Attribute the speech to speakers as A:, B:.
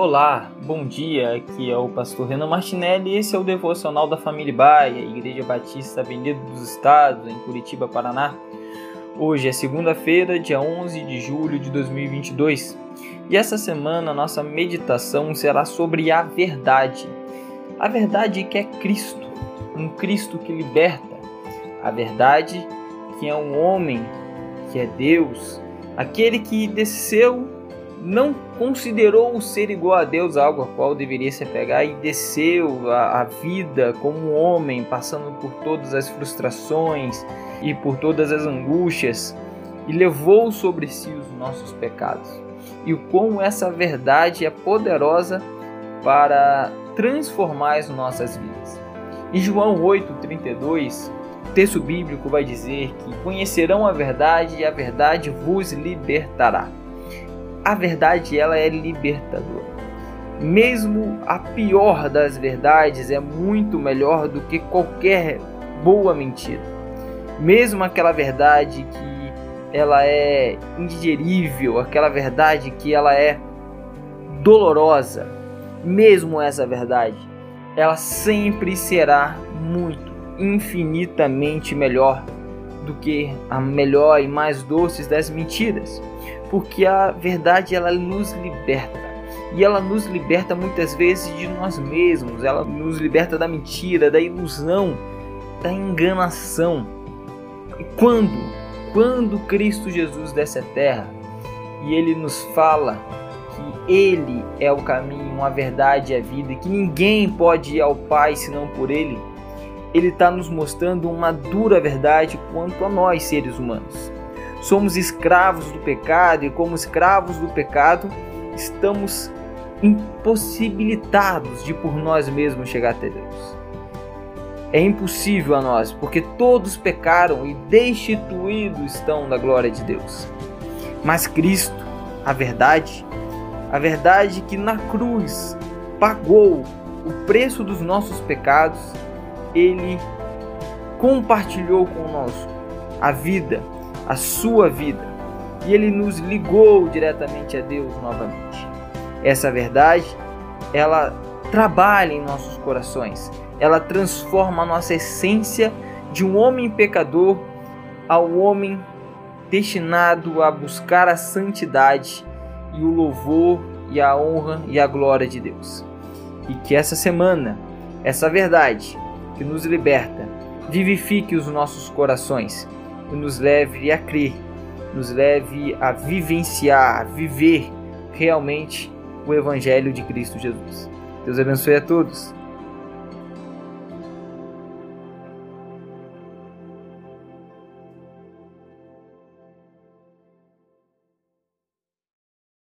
A: Olá, bom dia. Aqui é o pastor Renan Martinelli e esse é o devocional da Família Baia, Igreja Batista Avenida dos Estados, em Curitiba, Paraná. Hoje é segunda-feira, dia 11 de julho de 2022. E essa semana nossa meditação será sobre a verdade. A verdade que é Cristo, um Cristo que liberta. A verdade que é um homem, que é Deus, aquele que desceu não considerou o ser igual a Deus algo a qual deveria se apegar e desceu a, a vida como um homem, passando por todas as frustrações e por todas as angústias, e levou sobre si os nossos pecados. E o quão essa verdade é poderosa para transformar as nossas vidas. Em João 8:32, o texto bíblico vai dizer que conhecerão a verdade e a verdade vos libertará a verdade ela é libertadora. Mesmo a pior das verdades é muito melhor do que qualquer boa mentira. Mesmo aquela verdade que ela é indigerível, aquela verdade que ela é dolorosa, mesmo essa verdade, ela sempre será muito, infinitamente melhor do que a melhor e mais doces das mentiras porque a verdade ela nos liberta. E ela nos liberta muitas vezes de nós mesmos, ela nos liberta da mentira, da ilusão, da enganação. E quando, quando Cristo Jesus desce à terra e ele nos fala que ele é o caminho, a verdade e a vida, que ninguém pode ir ao Pai senão por ele, ele está nos mostrando uma dura verdade quanto a nós, seres humanos somos escravos do pecado e, como escravos do pecado, estamos impossibilitados de por nós mesmos chegar até Deus. É impossível a nós, porque todos pecaram e destituídos estão da glória de Deus. Mas Cristo, a verdade, a verdade que na cruz pagou o preço dos nossos pecados, ele compartilhou conosco a vida a sua vida e ele nos ligou diretamente a Deus novamente. Essa verdade, ela trabalha em nossos corações, ela transforma a nossa essência de um homem pecador ao homem destinado a buscar a santidade e o louvor e a honra e a glória de Deus. E que essa semana, essa verdade que nos liberta, vivifique os nossos corações e nos leve a crer, nos leve a vivenciar, a viver realmente o Evangelho de Cristo Jesus. Deus abençoe a todos.